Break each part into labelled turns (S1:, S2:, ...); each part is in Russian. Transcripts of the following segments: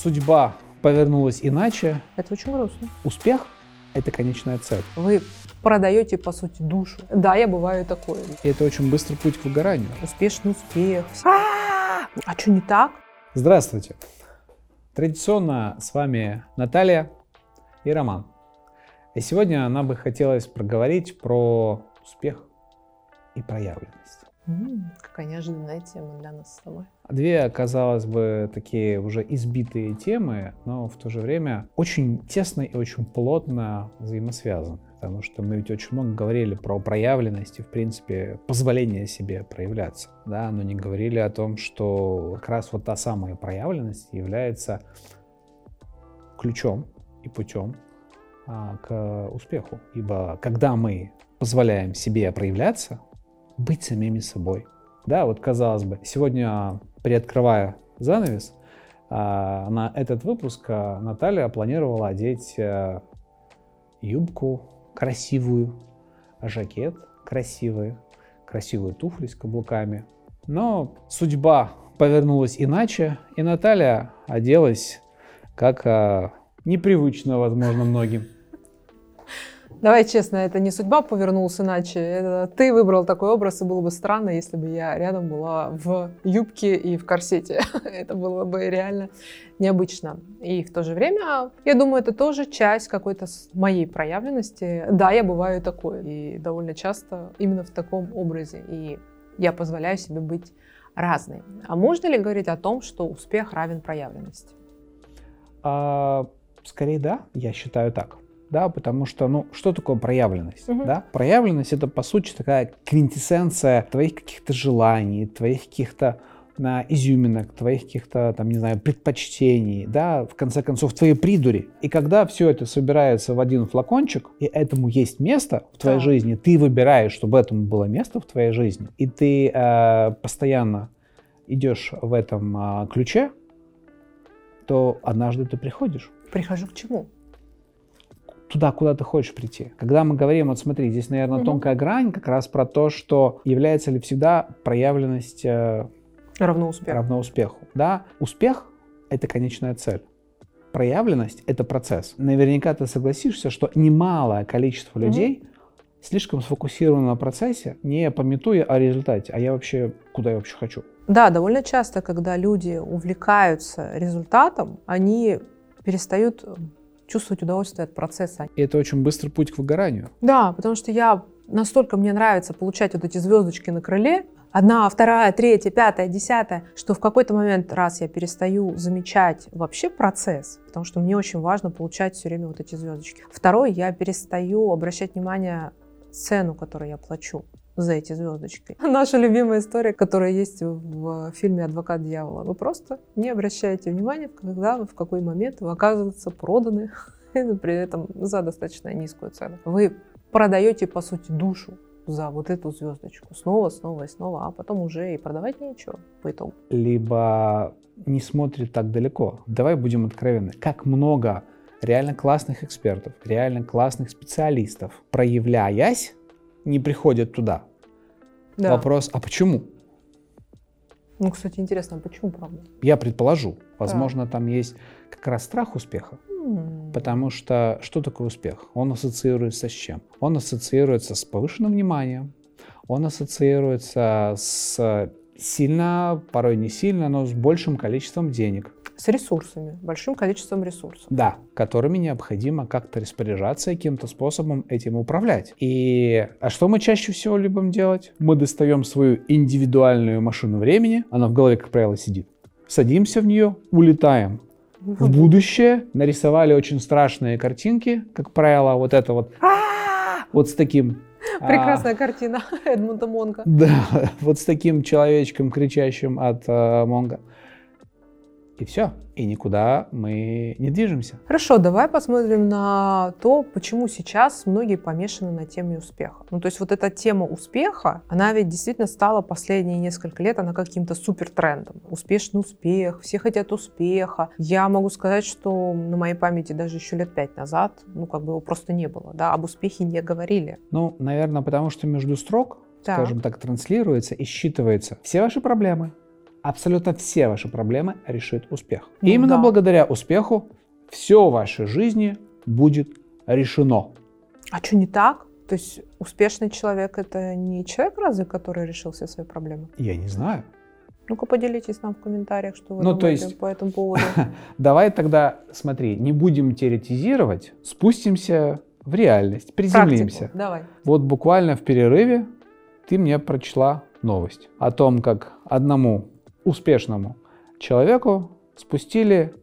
S1: судьба повернулась иначе.
S2: Это очень грустно.
S1: Успех – это конечная цель.
S2: Вы продаете, по сути, душу. Да, я бываю такое.
S1: И это очень быстрый путь к выгоранию.
S2: Успешный успех. А а что не так?
S1: Здравствуйте. Традиционно с вами Наталья и Роман. И сегодня нам бы хотелось проговорить про успех и проявленность.
S2: Какая неожиданная тема для нас с тобой.
S1: Две, казалось бы, такие уже избитые темы, но в то же время очень тесно и очень плотно взаимосвязаны. Потому что мы ведь очень много говорили про проявленность и, в принципе, позволение себе проявляться. Да, но не говорили о том, что как раз вот та самая проявленность является ключом и путем а, к успеху. Ибо когда мы позволяем себе проявляться, быть самими собой. Да, вот казалось бы, сегодня, приоткрывая занавес, а, на этот выпуск а, Наталья планировала одеть а, юбку красивую, жакет красивый, красивые туфли с каблуками. Но судьба повернулась иначе, и Наталья оделась как непривычно, возможно, многим.
S2: Давай честно, это не судьба повернулась иначе. Это ты выбрал такой образ, и было бы странно, если бы я рядом была в юбке и в корсете. это было бы реально необычно. И в то же время, я думаю, это тоже часть какой-то моей проявленности. Да, я бываю такой. И довольно часто именно в таком образе. И я позволяю себе быть разной. А можно ли говорить о том, что успех равен проявленности?
S1: А, скорее да, я считаю так да, потому что, ну, что такое проявленность, угу. да? Проявленность это, по сути, такая квинтэссенция твоих каких-то желаний, твоих каких-то на изюминок, твоих каких-то, там, не знаю, предпочтений, да, в конце концов, твоей придури. И когда все это собирается в один флакончик, и этому есть место в твоей да. жизни, ты выбираешь, чтобы этому было место в твоей жизни, и ты э, постоянно идешь в этом э, ключе, то однажды ты приходишь.
S2: Прихожу к чему?
S1: Туда, куда ты хочешь прийти. Когда мы говорим, вот смотри, здесь, наверное, угу. тонкая грань как раз про то, что является ли всегда проявленность э,
S2: равно успеху.
S1: равно успеху. Да, успех — это конечная цель. Проявленность — это процесс. Наверняка ты согласишься, что немалое количество людей слишком сфокусировано на процессе, не пометуя о результате. А я вообще, куда я вообще хочу?
S2: Да, довольно часто, когда люди увлекаются результатом, они перестают чувствовать удовольствие от процесса.
S1: И это очень быстрый путь к выгоранию.
S2: Да, потому что я настолько мне нравится получать вот эти звездочки на крыле, одна, вторая, третья, пятая, десятая, что в какой-то момент, раз я перестаю замечать вообще процесс, потому что мне очень важно получать все время вот эти звездочки. Второй, я перестаю обращать внимание цену, которую я плачу за эти звездочки. Наша любимая история, которая есть в фильме «Адвокат дьявола». Вы просто не обращаете внимания, когда, в какой момент вы оказываете проданы, при этом за достаточно низкую цену. Вы продаете, по сути, душу за вот эту звездочку снова, снова и снова, а потом уже и продавать нечего по итогу.
S1: Либо не смотрит так далеко. Давай будем откровенны. Как много реально классных экспертов, реально классных специалистов, проявляясь, не приходят туда. Да. Вопрос, а почему?
S2: Ну, кстати, интересно, а почему, правда?
S1: Я предположу. Возможно, да. там есть как раз страх успеха. Mm. Потому что что такое успех? Он ассоциируется с чем? Он ассоциируется с повышенным вниманием, он ассоциируется с сильно, порой не сильно, но с большим количеством денег
S2: с ресурсами, большим количеством ресурсов.
S1: Да, которыми необходимо как-то распоряжаться и каким-то способом этим управлять. И а что мы чаще всего любим делать? Мы достаем свою индивидуальную машину времени, она в голове, как правило, сидит. Садимся в нее, улетаем в будущее, нарисовали очень страшные картинки, как правило, вот это вот, вот с таким
S2: Прекрасная а, картина Эдмунда Монга.
S1: Да, вот с таким человечком, кричащим от э, Монга. И все. И никуда мы не движемся.
S2: Хорошо, давай посмотрим на то, почему сейчас многие помешаны на теме успеха. Ну, то есть вот эта тема успеха, она ведь действительно стала последние несколько лет, она каким-то супер трендом. Успешный успех, все хотят успеха. Я могу сказать, что на моей памяти даже еще лет пять назад, ну, как бы его просто не было, да, об успехе не говорили.
S1: Ну, наверное, потому что между строк, так. скажем так, транслируется и считывается все ваши проблемы, абсолютно все ваши проблемы решит успех.
S2: Ну
S1: И именно
S2: да.
S1: благодаря успеху все в вашей жизни будет решено.
S2: А что не так? То есть успешный человек это не человек разве, который решил все свои проблемы?
S1: Я не знаю.
S2: Ну-ка поделитесь нам в комментариях, что вы
S1: Ну, то
S2: думаете
S1: есть-
S2: по этому поводу.
S1: Давай тогда, смотри, не будем теоретизировать, спустимся в реальность, приземлимся.
S2: Практику. Давай.
S1: Вот буквально в перерыве ты мне прочла новость о том, как одному успешному человеку спустили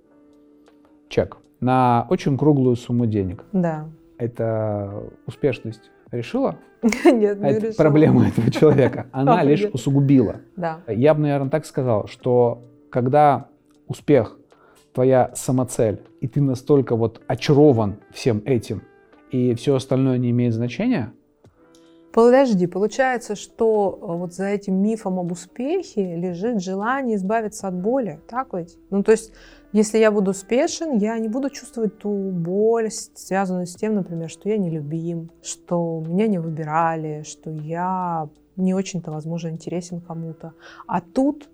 S1: чек на очень круглую сумму денег.
S2: Да.
S1: Это успешность решила
S2: Нет, не
S1: это
S2: решила.
S1: проблему этого человека? Она лишь усугубила.
S2: Да.
S1: Я бы, наверное, так сказал, что когда успех твоя самоцель, и ты настолько вот очарован всем этим, и все остальное не имеет значения,
S2: Подожди, получается, что э, вот за этим мифом об успехе лежит желание избавиться от боли, так ведь? Ну, то есть, если я буду успешен, я не буду чувствовать ту боль, связанную с тем, например, что я не любим, что меня не выбирали, что я не очень-то, возможно, интересен кому-то. А тут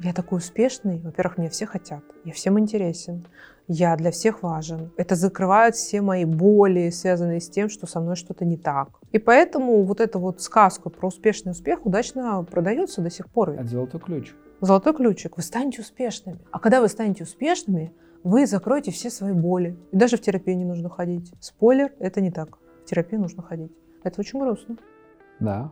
S2: я такой успешный, во-первых, меня все хотят, я всем интересен, я для всех важен. Это закрывает все мои боли, связанные с тем, что со мной что-то не так. И поэтому вот эта вот сказка про успешный успех удачно продается до сих пор.
S1: это золотой ключ.
S2: Золотой ключик. Вы станете успешными. А когда вы станете успешными, вы закроете все свои боли. И даже в терапию не нужно ходить. Спойлер, это не так. В терапию нужно ходить. Это очень грустно.
S1: Да.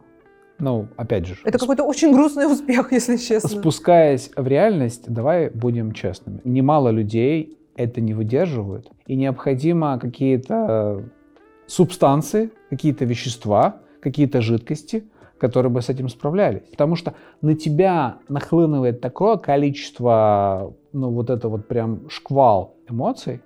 S1: Ну, опять же,
S2: Это какой-то очень грустный успех, если честно.
S1: спускаясь в реальность, давай будем честными. Немало людей это не выдерживают, и необходимо какие-то субстанции, какие-то вещества, какие-то жидкости, которые бы с этим справлялись. Потому что на тебя нахлынывает такое количество, ну вот это вот прям шквал эмоций,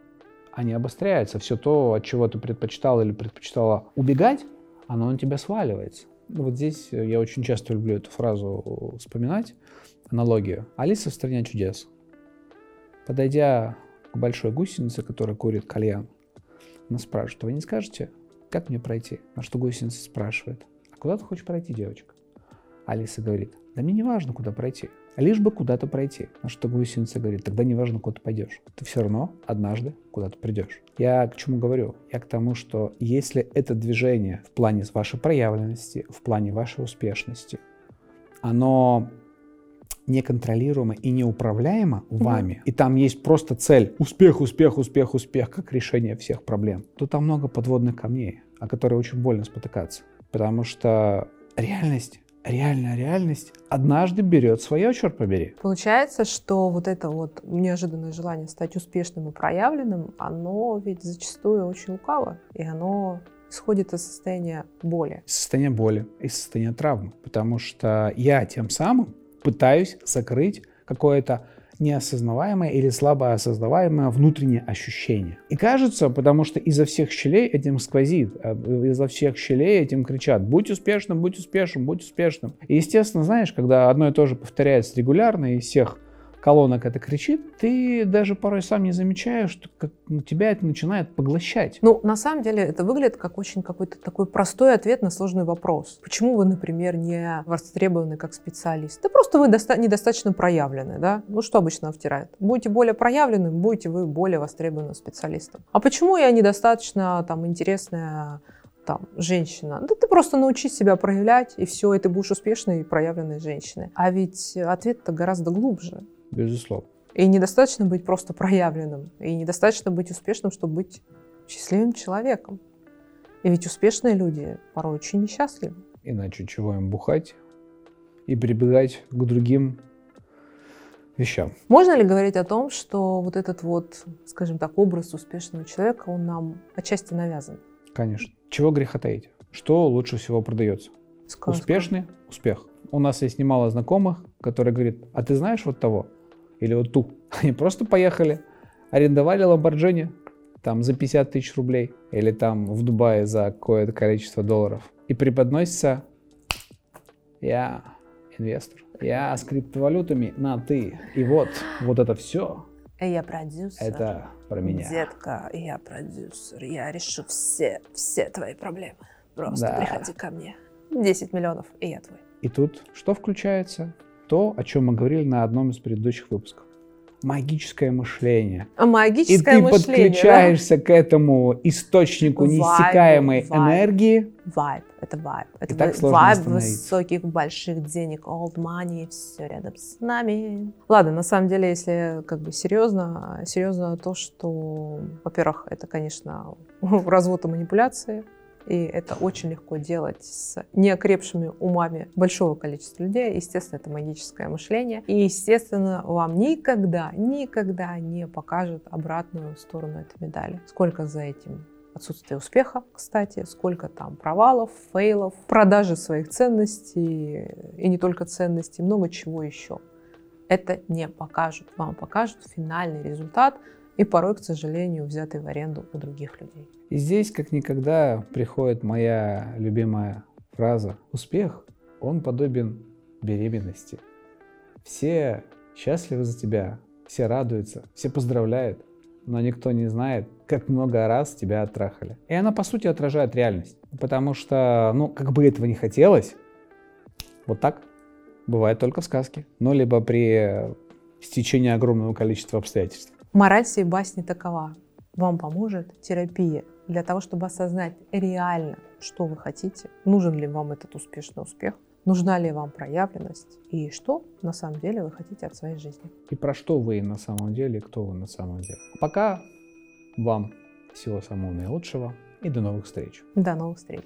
S1: они обостряются. Все то, от чего ты предпочитал или предпочитала убегать, оно на тебя сваливается. Вот здесь э, я очень часто люблю эту фразу вспоминать, аналогию. Алиса в стране чудес. Подойдя к большой гусенице, которая курит кальян, она спрашивает, вы не скажете, как мне пройти? На что гусеница спрашивает, а куда ты хочешь пройти, девочка? Алиса говорит, да мне не важно, куда пройти, лишь бы куда-то пройти. На что гусеница говорит, тогда не важно, куда ты пойдешь. Ты все равно однажды куда-то придешь. Я к чему говорю? Я к тому, что если это движение в плане вашей проявленности, в плане вашей успешности, оно неконтролируемо и неуправляемо вами, и там есть просто цель успех, успех, успех, успех, как решение всех проблем, то там много подводных камней, о которые очень больно спотыкаться. Потому что реальность, реальная реальность однажды берет свое, черт побери.
S2: Получается, что вот это вот неожиданное желание стать успешным и проявленным, оно ведь зачастую очень лукаво, и оно исходит из состояния боли.
S1: Из состояния боли, из состояния травмы. Потому что я тем самым пытаюсь закрыть какое-то неосознаваемое или слабо осознаваемое внутреннее ощущение. И кажется, потому что изо всех щелей этим сквозит, а изо всех щелей этим кричат «Будь успешным, будь успешным, будь успешным». И, естественно, знаешь, когда одно и то же повторяется регулярно, из всех колонок это кричит, ты даже порой сам не замечаешь, что как, тебя это начинает поглощать.
S2: Ну, на самом деле, это выглядит как очень какой-то такой простой ответ на сложный вопрос. Почему вы, например, не востребованы как специалист? Да просто вы доста- недостаточно проявлены, да? Ну, что обычно втирает? Будете более проявленным, будете вы более востребованным специалистом. А почему я недостаточно там интересная там, женщина. Да ты просто научись себя проявлять, и все, и ты будешь успешной и проявленной женщиной. А ведь ответ-то гораздо глубже.
S1: Безусловно.
S2: И недостаточно быть просто проявленным. И недостаточно быть успешным, чтобы быть счастливым человеком. И ведь успешные люди порой очень несчастливы.
S1: Иначе чего им бухать и прибегать к другим вещам.
S2: Можно ли говорить о том, что вот этот вот, скажем так, образ успешного человека, он нам отчасти навязан?
S1: Конечно. Чего греха таить? Что лучше всего продается?
S2: Сказка.
S1: Успешный успех. У нас есть немало знакомых, которые говорят, а ты знаешь вот того? Или вот ту? Они просто поехали, арендовали Ламборджини там за 50 тысяч рублей или там в Дубае за какое-то количество долларов и преподносится я инвестор, я с криптовалютами на ты. И вот, вот это все,
S2: Я продюсер.
S1: это про меня.
S2: Детка, я продюсер. Я решу все, все твои проблемы. Просто
S1: Да.
S2: приходи ко мне. 10 миллионов, и я твой.
S1: И тут что включается? То, о чем мы говорили на одном из предыдущих выпусков. Магическое мышление.
S2: А магическое
S1: И ты
S2: мышление,
S1: подключаешься к этому источнику
S2: Вайбу,
S1: неиссякаемой
S2: вайб.
S1: энергии.
S2: Да? Вайб. Это вайб. Это
S1: так сложно
S2: вайб высоких больших денег, old money, все рядом с нами. Ладно, на самом деле, если как бы серьезно, серьезно то, что, во-первых, это, конечно, развод и манипуляции. И это очень легко делать с неокрепшими умами большого количества людей. Естественно, это магическое мышление. И, естественно, вам никогда, никогда не покажут обратную сторону этой медали. Сколько за этим отсутствие успеха, кстати, сколько там провалов, фейлов, продажи своих ценностей и не только ценностей, много чего еще. Это не покажут. Вам покажут финальный результат и порой, к сожалению, взятый в аренду у других людей.
S1: И здесь, как никогда, приходит моя любимая фраза. Успех, он подобен беременности. Все счастливы за тебя, все радуются, все поздравляют, но никто не знает, как много раз тебя оттрахали. И она, по сути, отражает реальность. Потому что, ну, как бы этого не хотелось, вот так бывает только в сказке. Ну, либо при стечении огромного количества обстоятельств.
S2: Мораль всей басни такова. Вам поможет терапия для того, чтобы осознать реально, что вы хотите, нужен ли вам этот успешный успех, нужна ли вам проявленность и что на самом деле вы хотите от своей жизни.
S1: И про что вы на самом деле, кто вы на самом деле. Пока вам всего самого наилучшего и до новых встреч.
S2: До новых встреч!